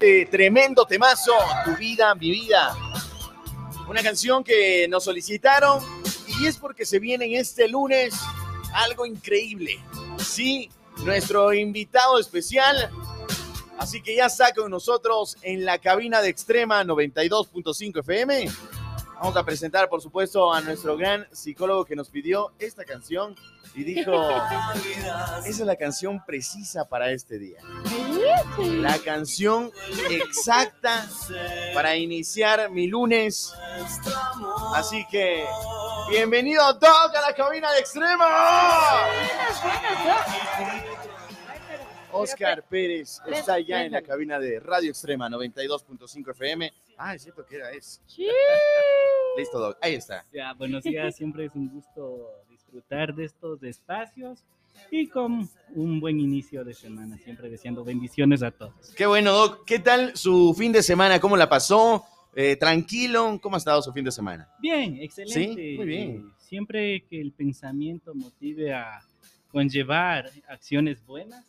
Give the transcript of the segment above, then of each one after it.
este tremendo temazo, Tu vida, mi vida. Una canción que nos solicitaron y es porque se viene en este lunes algo increíble. Sí, nuestro invitado especial. Así que ya está con nosotros en la cabina de Extrema 92.5 FM. Vamos a presentar, por supuesto, a nuestro gran psicólogo que nos pidió esta canción y dijo, esa es la canción precisa para este día. La canción exacta para iniciar mi lunes. Así que, bienvenido Doc a la cabina de Extrema. Oscar Pérez está ya en la cabina de Radio Extrema 92.5 FM. Ah, es cierto que era eso. Listo, Doc. Ahí está. Ya, buenos días. Siempre es un gusto disfrutar de estos espacios y con un buen inicio de semana. Siempre deseando bendiciones a todos. Qué bueno, Doc. ¿Qué tal su fin de semana? ¿Cómo la pasó? Eh, ¿Tranquilo? ¿Cómo ha estado su fin de semana? Bien, excelente. Sí, muy bien. Eh, Siempre que el pensamiento motive a conllevar acciones buenas,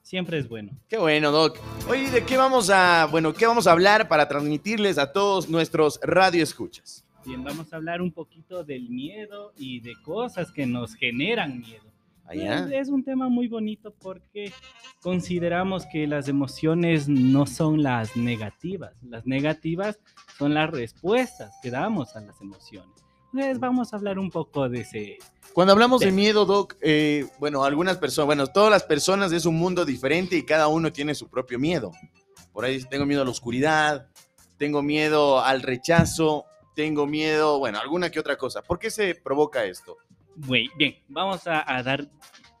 siempre es bueno. Qué bueno, Doc. Oye, ¿de qué vamos a, bueno, qué vamos a hablar para transmitirles a todos nuestros radioescuchas? Bien, vamos a hablar un poquito del miedo y de cosas que nos generan miedo. Allá. Es, es un tema muy bonito porque consideramos que las emociones no son las negativas. Las negativas son las respuestas que damos a las emociones. Entonces vamos a hablar un poco de ese... Cuando hablamos de miedo, Doc, eh, bueno, algunas personas, bueno, todas las personas es un mundo diferente y cada uno tiene su propio miedo. Por ahí tengo miedo a la oscuridad, tengo miedo al rechazo, tengo miedo, bueno, alguna que otra cosa. ¿Por qué se provoca esto? Bue- Bien, vamos a, dar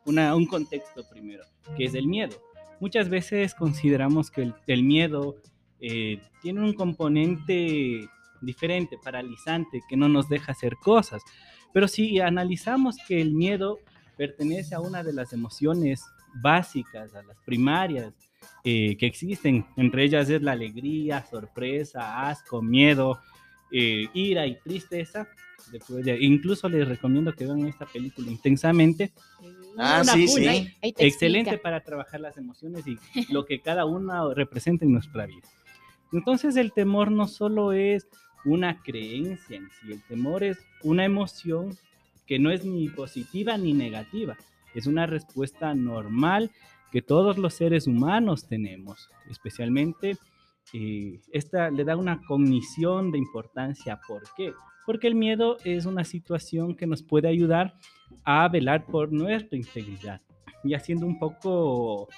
un contexto primero, que es el miedo. Muchas veces consideramos que el, miedo eh, tiene un componente diferente, paralizante, que no nos deja hacer cosas. Pero si analizamos que el miedo pertenece a una de las emociones básicas, a las primarias eh, que existen, entre ellas es la alegría, sorpresa, asco, miedo, eh, ira y tristeza, incluso les recomiendo que vean esta película intensamente. Ah, Una sí, sí. Ahí Excelente explica. para trabajar las emociones y lo que cada una representa en nuestra vida. Entonces el temor no solo es una creencia en sí, el temor es una emoción que no es ni positiva ni negativa, es una respuesta normal que todos los seres humanos tenemos, especialmente eh, esta le da una cognición de importancia. ¿Por qué? Porque el miedo es una situación que nos puede ayudar a velar por nuestra integridad. Y haciendo un poco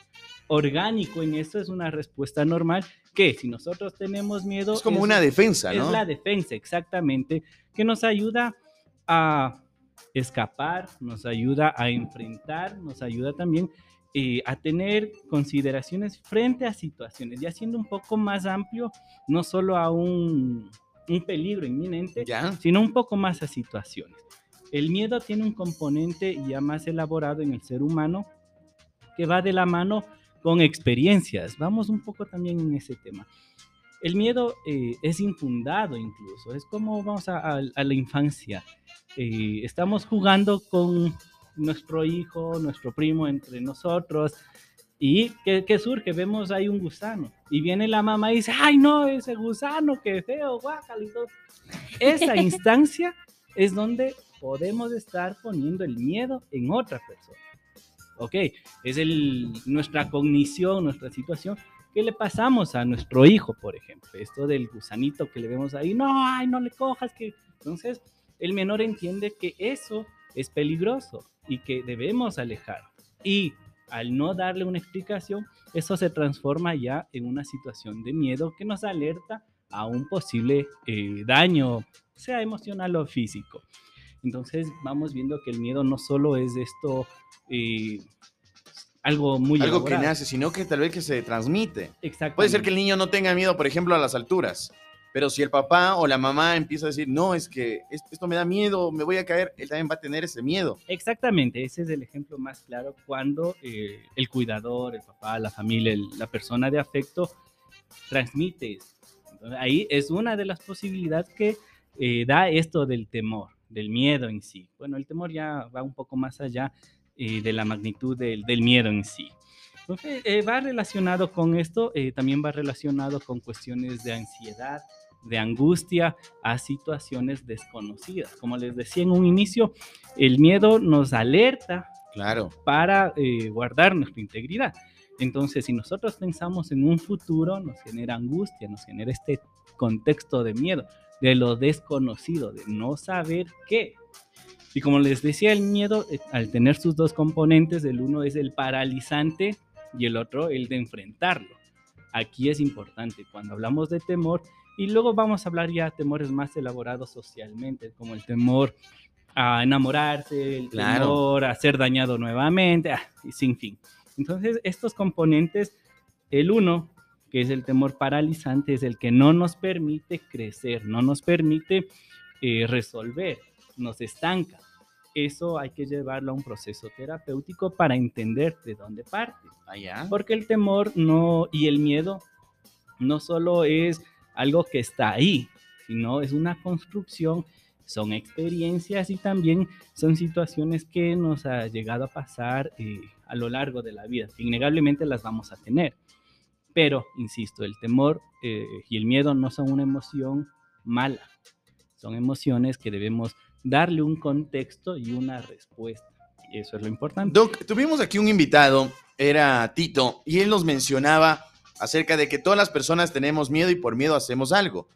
orgánico en esto es una respuesta normal que si nosotros tenemos miedo... Es como es- una defensa, es ¿no? la defensa, exactamente, que nos ayuda a escapar, nos ayuda a enfrentar, nos ayuda también eh, a tener consideraciones frente a situaciones, ya siendo un poco más amplio, no solo a un, un peligro inminente, ¿Ya? sino un poco más a situaciones. El miedo tiene un componente ya más elaborado en el ser humano que va de la mano con experiencias. Vamos un poco también en ese tema. El miedo eh, es infundado incluso, es como vamos a, a- a la infancia. Eh, estamos jugando con nuestro hijo, nuestro primo entre nosotros. ¿Y qué, qué surge? Vemos ahí un gusano. Y viene la mamá y dice, ay no, ese gusano, qué feo, todo. Esa instancia es donde podemos estar poniendo el miedo en otra persona. Ok, es el, nuestra cognición, nuestra situación que le pasamos a nuestro hijo, por ejemplo. Esto del gusanito que le vemos ahí, no, ay, no le cojas, que... Entonces, el menor entiende que eso es peligroso y que debemos alejar. Y al no darle una explicación, eso se transforma ya en una situación de miedo que nos alerta a un posible eh, daño, sea emocional o físico. Entonces vamos viendo que el miedo no solo es esto, eh, algo muy Algo que nace, sino que tal vez que se transmite. Puede ser que el niño no tenga miedo, por ejemplo, a las alturas. Pero si el papá o la mamá empieza a decir, no, es que es- esto me da miedo, me voy a caer, él también va a tener ese miedo. Exactamente, ese es el ejemplo más claro cuando eh, el cuidador, el papá, la familia, el- la persona de afecto transmite eso. Ahí es una de las posibilidades que eh, da esto del temor, del miedo en sí. Bueno, el temor ya va un poco más allá eh, de la magnitud del, del miedo en sí. Entonces, eh, va relacionado con esto, eh, también va relacionado con cuestiones de ansiedad, de angustia a situaciones desconocidas. Como les decía en un inicio, el miedo nos alerta claro. para eh, guardar nuestra integridad. Entonces, si nosotros pensamos en un futuro, nos genera angustia, nos genera este contexto de miedo, de lo desconocido, de no saber qué. Y como les decía, el miedo, eh, al tener sus dos componentes, el uno es el paralizante y el otro el de enfrentarlo. Aquí es importante, cuando hablamos de temor, y luego vamos a hablar ya de temores más elaborados socialmente, como el temor a enamorarse, el temor a ser dañado nuevamente, ah, y sin fin. Entonces, estos componentes, el uno, que es el temor paralizante, es el que no nos permite crecer, no nos permite eh, resolver, nos estanca. Eso hay que llevarlo a un proceso terapéutico para entender de dónde parte. Allá. Porque el temor no y el miedo no solo es algo que está ahí, sino es una construcción, son experiencias y también son situaciones que nos ha llegado a pasar eh, a lo largo de la vida. Innegablemente las vamos a tener. Pero, insisto, el temor eh, y el miedo no son una emoción mala, son emociones que debemos darle un contexto y una respuesta. Y eso es lo importante. Doc, tuvimos aquí un invitado, era Tito, y él nos mencionaba acerca de que todas las personas tenemos miedo y por miedo hacemos algo.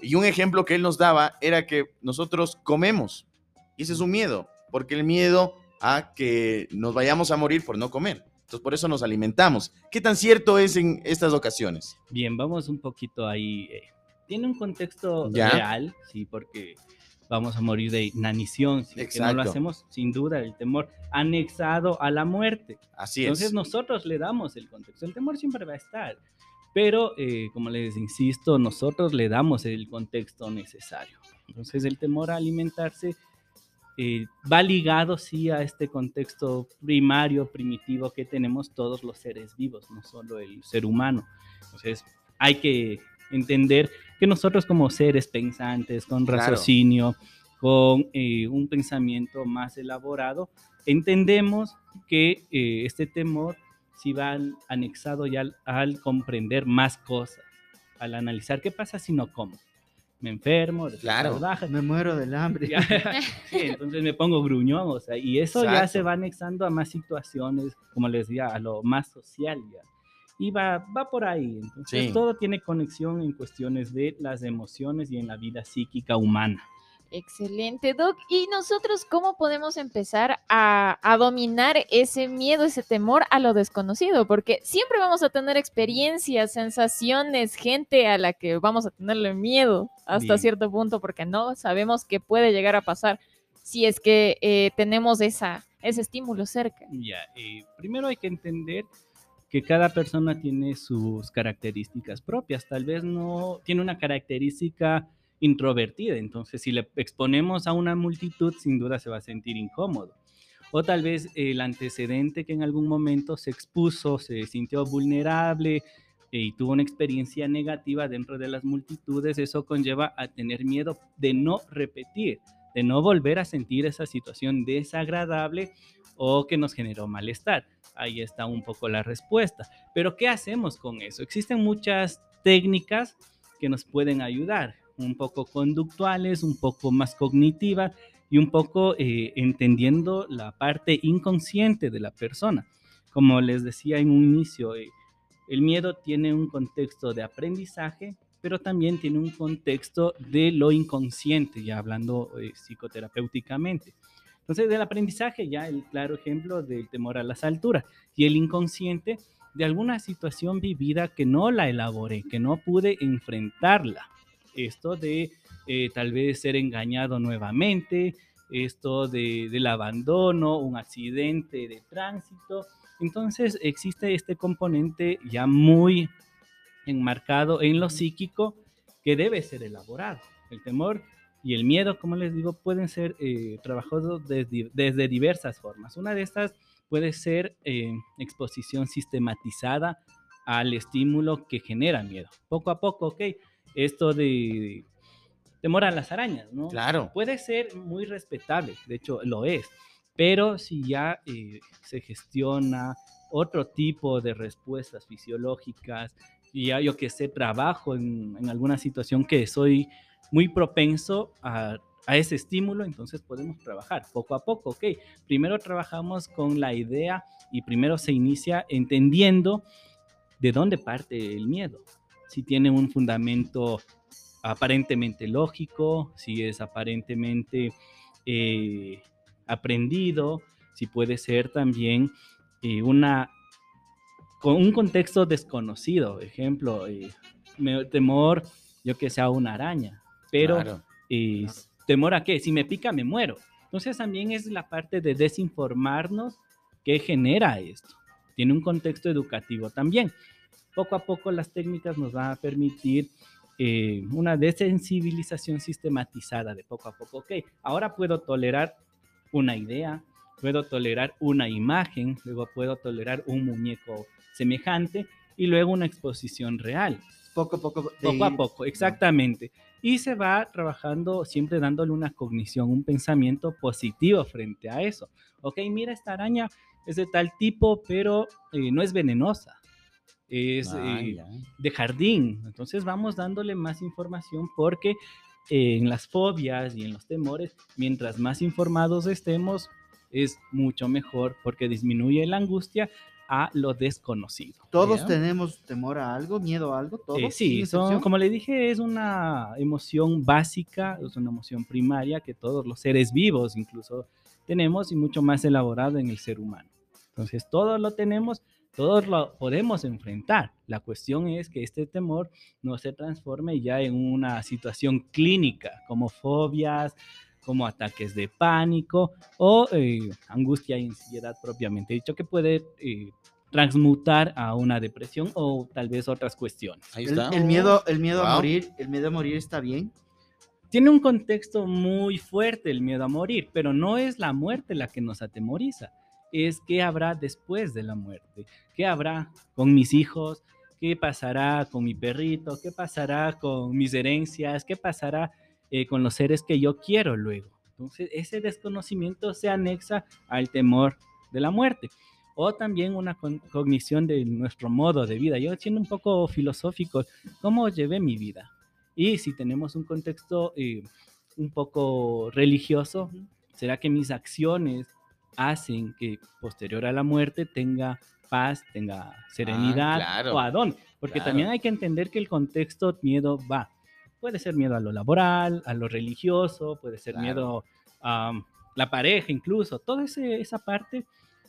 Y un ejemplo que él nos daba era que nosotros comemos. Y ese es un miedo, porque el miedo a que nos vayamos a morir por no comer. Entonces por eso nos alimentamos. ¿Qué tan cierto es en estas ocasiones? Bien, vamos un poquito ahí. Eh, tiene un contexto real, sí, porque vamos a morir de inanición, si que no lo hacemos, sin duda, el temor anexado a la muerte. Así es. Entonces nosotros le damos el contexto, el temor siempre va a estar, pero eh, como les insisto, nosotros le damos el contexto necesario. Entonces el temor a alimentarse eh, va ligado sí a este contexto primario, primitivo que tenemos todos los seres vivos, no solo el ser humano. Entonces hay que entender que nosotros como seres pensantes, con raciocinio, con eh, un pensamiento más elaborado, entendemos que eh, este temor si va anexado ya al, comprender más cosas, al analizar qué pasa si no como. Me enfermo, claro. baja, me muero del hambre. entonces me pongo gruñón, o sea, y eso ya se va anexando a más situaciones, como les decía, a lo más social ya y va, va por ahí. Entonces, todo tiene conexión en cuestiones de las emociones y en la vida psíquica humana. Excelente, Doc. ¿Y nosotros cómo podemos empezar a, a, dominar ese miedo, ese temor a lo desconocido? Porque siempre vamos a tener experiencias, sensaciones, gente a la que vamos a tenerle miedo hasta cierto punto porque no sabemos qué puede llegar a pasar si es que eh, tenemos esa, ese estímulo cerca. Ya, eh, primero hay que entender que cada persona tiene sus características propias. Tal vez no tiene una característica introvertida, entonces si le exponemos a una multitud, sin duda se va a sentir incómodo. O tal vez el antecedente que en algún momento se expuso, se sintió vulnerable eh, y tuvo una experiencia negativa dentro de las multitudes, eso conlleva a tener miedo de no repetir, de no volver a sentir esa situación desagradable o que nos generó malestar. Ahí está un poco la respuesta. Pero ¿qué hacemos con eso? Existen muchas técnicas que nos pueden ayudar, un poco conductuales, un poco más cognitivas y un poco eh, entendiendo la parte inconsciente de la persona. Como les decía en un inicio, eh, el miedo tiene un contexto de aprendizaje, pero también tiene un contexto de lo inconsciente, ya hablando eh, psicoterapéuticamente. Entonces, del aprendizaje, ya el claro ejemplo del temor a las alturas y el inconsciente de alguna situación vivida que no la elaboré, que no pude enfrentarla. Esto de eh, tal vez ser engañado nuevamente, esto de, del abandono, un accidente de tránsito. Entonces existe este componente ya muy enmarcado en lo psíquico que debe ser elaborado. El temor y el miedo, como les digo, pueden ser eh, trabajados desde, diversas formas. Una de estas puede ser eh, exposición sistematizada al estímulo que genera miedo. Poco a poco, ok, esto de temor a las arañas, ¿no? Claro. Puede ser muy respetable, de hecho lo es, pero si ya eh, se gestiona otro tipo de respuestas fisiológicas, y ya yo que sé, trabajo en, en alguna situación que soy muy propenso a, a ese estímulo, entonces podemos trabajar poco a poco, ¿ok? Primero trabajamos con la idea y primero se inicia entendiendo de dónde parte el miedo. Si tiene un fundamento aparentemente lógico, si es aparentemente eh, aprendido, si puede ser también eh, una con un contexto desconocido, ejemplo, eh, temor, yo que sea una araña, pero Claro. temor a qué, si me pica me muero. Entonces también es la parte de desinformarnos que genera esto. Tiene un contexto educativo también. Poco a poco las técnicas nos van a permitir eh, una desensibilización sistematizada de poco a poco. Ok, ahora puedo tolerar una idea, puedo tolerar una imagen, luego puedo tolerar un muñeco semejante y luego una exposición real. Poco a poco. de Poco a poco, exactamente. Y se va trabajando siempre dándole una cognición, un pensamiento positivo frente a eso. Ok, mira, esta araña es de tal tipo, pero eh, no es venenosa. Es Ah, eh, de jardín. Entonces vamos dándole más información porque eh, en las fobias y en los temores, mientras más informados estemos, es mucho mejor porque disminuye la angustia a lo desconocido. Todos tenemos temor a algo, miedo a algo, todos. Eh, sí, son, como le dije, es una emoción básica, es una emoción primaria que todos los seres vivos incluso tenemos y mucho más elaborado en el ser humano. Entonces, todos lo tenemos, todos lo podemos enfrentar. La cuestión es que este temor no se transforme ya en una situación clínica, como fobias, como ataques de pánico o eh, angustia y ansiedad propiamente dicho, que puede eh, transmutar a una depresión o tal vez otras cuestiones. Ahí El, está. el miedo, el miedo a morir, el miedo a morir está bien. Tiene un contexto muy fuerte el miedo a morir, pero no es la muerte la que nos atemoriza, es qué habrá después de la muerte, qué habrá con mis hijos, qué pasará con mi perrito, qué pasará con mis herencias, qué pasará eh, con los seres que yo quiero luego. Entonces, ese desconocimiento se anexa al temor de la muerte. O también una con- cognición de nuestro modo de vida. Yo siendo un poco filosófico, ¿cómo llevé mi vida? Y si tenemos un contexto eh, un poco religioso, ¿será que mis acciones hacen que posterior a la muerte tenga paz, tenga serenidad claro. o a dónde? Porque Claro. también hay que entender que el contexto miedo va. Puede ser miedo a lo laboral, a lo religioso, puede ser Claro. miedo a um, la pareja incluso. Toda ese- esa parte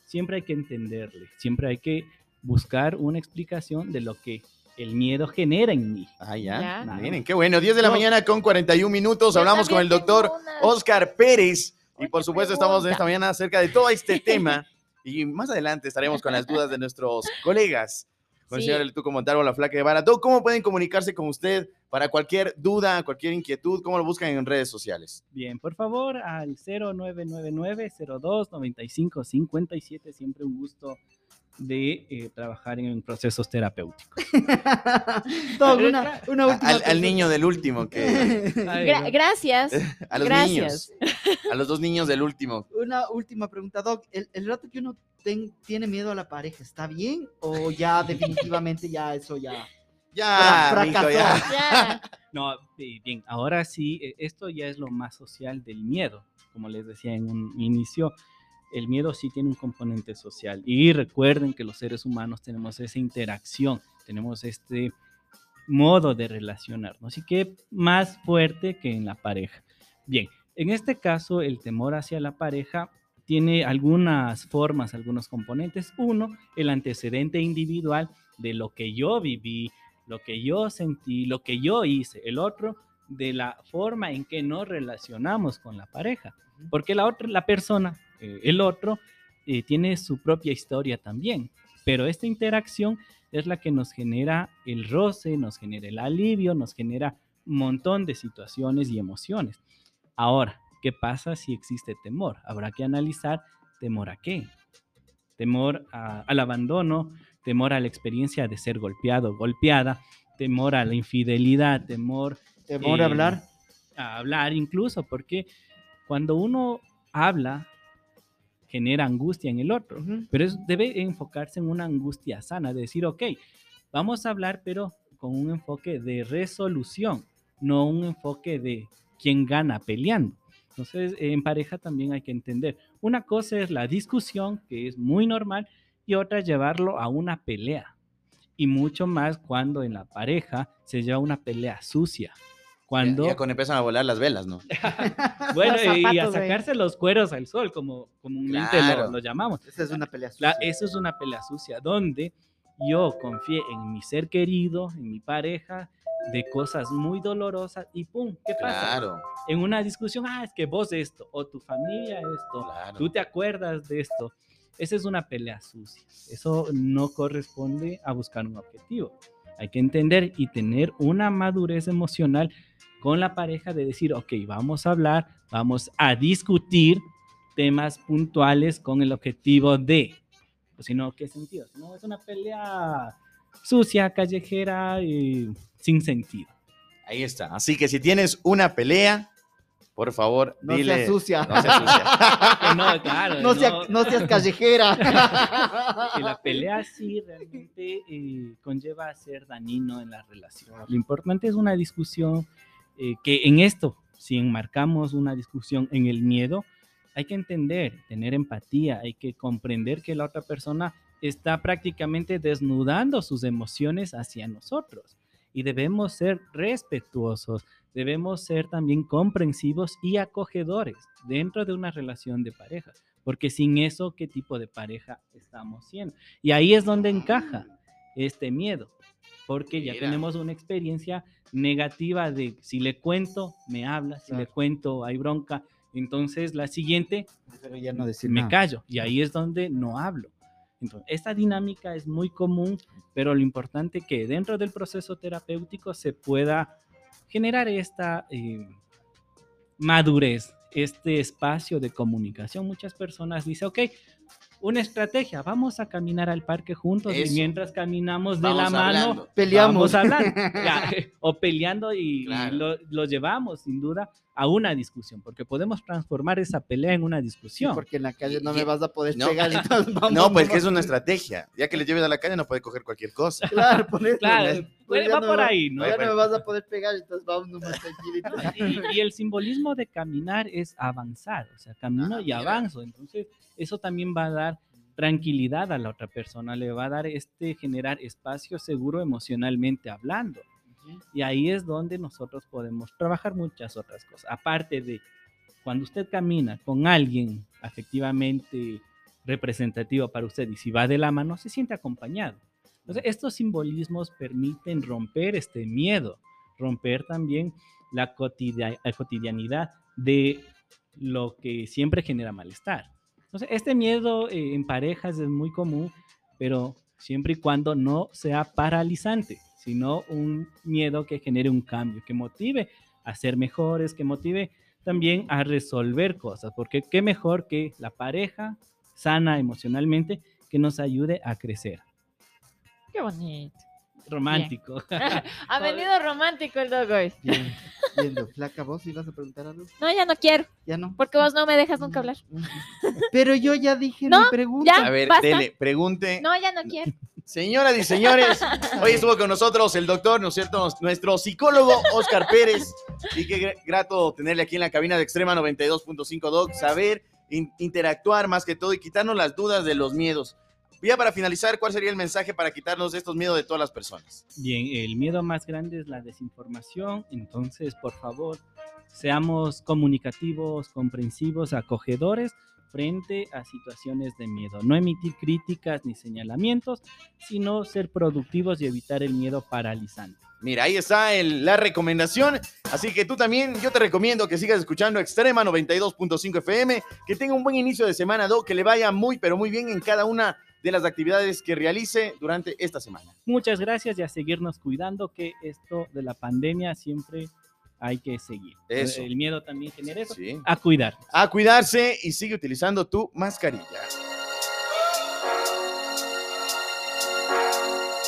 siempre hay que entenderle, siempre hay que buscar una explicación de lo que el miedo genera en mí. Ah, ya. Ya. Miren, qué bueno. 10 de la No. mañana con 41 minutos. Hablamos con el doctor una- Oscar Pérez. Y por supuesto estamos en esta mañana acerca de todo este tema. Y más adelante estaremos con las dudas de nuestros colegas. Con el Sí. señor El Tuco Montalvo, la flaca de Barato. ¿Cómo pueden comunicarse con usted para cualquier duda, cualquier inquietud? ¿Cómo lo buscan en redes sociales? Bien, por favor, al 0999-02-9557. Siempre un gusto de eh, trabajar en procesos terapéuticos. Doc, una, una última Al, al niño del último, que Gra- gracias. a los Gracias. niños. A los dos niños del último. Una última pregunta, Doc. ¿El, el rato que uno ten- tiene miedo a la pareja, ¿está bien? ¿O ya definitivamente ya eso ya... Ya, mijo, fracasó. ya. Ya. No, bien, ahora sí, eh, esto ya es lo más social del miedo. Como les decía en un inicio, el miedo sí tiene un componente social. Y recuerden que los seres humanos tenemos esa interacción, tenemos este modo de relacionarnos y que más fuerte que en la pareja. Bien, en este caso el temor hacia la pareja tiene algunas formas, algunos componentes. Uno, el antecedente individual de lo que yo viví, lo que yo sentí, lo que yo hice. El otro, de la forma en que nos relacionamos con la pareja. Porque la otra, la persona, eh, el otro, eh, tiene su propia historia también. Pero esta interacción es la que nos genera el roce, nos genera el alivio, nos genera un montón de situaciones y emociones. Ahora, ¿qué pasa si existe temor? Habrá que analizar temor a qué. Temor a- al abandono, temor a la experiencia de ser golpeado, golpeada, temor a la infidelidad, temor ¿Temor Eh, a hablar? a hablar incluso, porque cuando uno habla, genera angustia en el otro. Pero es- debe enfocarse en una angustia sana, de decir, ok, vamos a hablar, pero con un enfoque de resolución, no un enfoque de quién gana peleando. Entonces, en pareja también hay que entender, una cosa es la discusión, que es muy normal, y otra es llevarlo a una pelea. Y mucho más cuando en la pareja se lleva una pelea sucia. Cuando, Ya, ya cuando empiezan a volar las velas, ¿no? bueno, y a sacarse los cueros al sol, como comúnmente Claro. lo, lo llamamos. Esa es una pelea La- sucia. eso es una pelea sucia, donde yo confié en mi ser querido, en mi pareja, de cosas muy dolorosas y ¡pum! ¿Qué pasa? Claro, En una discusión, ah, es que vos esto, o tu familia esto, claro. tú te acuerdas de esto. Esa es una pelea sucia. Eso no corresponde a buscar un objetivo. Hay que entender y tener una madurez emocional con la pareja de decir, ok, vamos a hablar, vamos a discutir temas puntuales con el objetivo de, pues si no, ¿qué sentido? No, es una pelea sucia, callejera y sin sentido. Ahí está. Así que si tienes una pelea, por favor, No dile. seas sucia. No seas sucia. No, claro, No, sea- no- no seas callejera. que la pelea sí realmente eh, conlleva a ser dañino en la relación. Lo importante es una discusión eh, que en esto, si enmarcamos una discusión en el miedo, hay que entender, tener empatía, hay que comprender que la otra persona está prácticamente desnudando sus emociones hacia nosotros y debemos ser respetuosos, debemos ser también comprensivos y acogedores dentro de una relación de pareja, porque sin eso, ¿qué tipo de pareja estamos siendo? Y ahí es donde encaja este miedo, porque ya Mira. tenemos una experiencia negativa de si le cuento, me habla, si le cuento, hay bronca, entonces la siguiente Pero ya no decir me nada. callo y ahí es donde no hablo. Entonces, esta dinámica es muy común, pero lo importante que dentro del proceso terapéutico se pueda generar esta eh, madurez, este espacio de comunicación. Muchas personas dicen, ok, una estrategia, vamos a caminar al parque juntos Eso. y mientras caminamos de la mano, hablando. Peleamos. Vamos hablando. O peleando y, y lo, lo llevamos sin duda a una discusión, porque podemos transformar esa pelea en una Sí, discusión. porque en la calle no Y- me vas a poder no. pegar. entonces vamos, No, pues que es una estrategia. Ya que le lleves a la calle, no puede coger cualquier cosa. Claro, por eso, Claro, pues ya va no por me va- ahí, ¿no? Ya no me vas a poder pegar, entonces vamos nomás tranquilito. Y, y el simbolismo de caminar es avanzar, o sea, camino Ah, y mira. avanzo. Entonces, eso también va a dar tranquilidad a la otra persona, le va a dar este generar espacio seguro emocionalmente hablando. Y ahí es donde nosotros podemos trabajar muchas otras cosas. Aparte de cuando usted camina con alguien afectivamente representativo para usted y si va de la mano, se siente acompañado. Entonces, estos simbolismos permiten romper este miedo, romper también la cotidia- la cotidianidad de lo que siempre genera malestar. Entonces, este miedo eh, en parejas es muy común, pero siempre y cuando no sea paralizante, sino un miedo que genere un cambio, que motive a ser mejores, que motive también a resolver cosas, porque qué mejor que la pareja sana emocionalmente que nos ayude a crecer. Qué bonito. Romántico. Ha venido romántico el dog hoy. Bien, viendo, flaca, vos ibas a preguntar algo. No, ya no quiero, Ya no. porque vos no me dejas nunca hablar. Pero yo ya dije No, mi pregunta. ya. A ver, basta. dele, pregunte. No, ya no quiero. Señoras y señores, hoy estuvo con nosotros el doctor, ¿no es cierto? Nuestro psicólogo Oscar Pérez. Y qué gr- grato tenerle aquí en la cabina de Extrema 92.5 Doc, saber in- interactuar más que todo y quitarnos las dudas de los miedos. Ya para finalizar, ¿cuál sería el mensaje para quitarnos estos miedos de todas las personas? Bien, el miedo más grande es la desinformación, entonces por favor seamos comunicativos, comprensivos, acogedores frente a situaciones de miedo. No emitir críticas ni señalamientos, sino ser productivos y evitar el miedo paralizante. Mira, ahí está el- la recomendación. Así que tú también, yo te recomiendo que sigas escuchando Extrema 92.5 FM, que tenga un buen inicio de semana, Doc, que le vaya muy, pero muy bien en cada una de las actividades que realice durante esta semana. Muchas gracias y a seguirnos cuidando que esto de la pandemia siempre hay que seguir. Eso. El miedo también genera eso. Sí. A cuidar. A cuidarse y sigue utilizando tu mascarilla.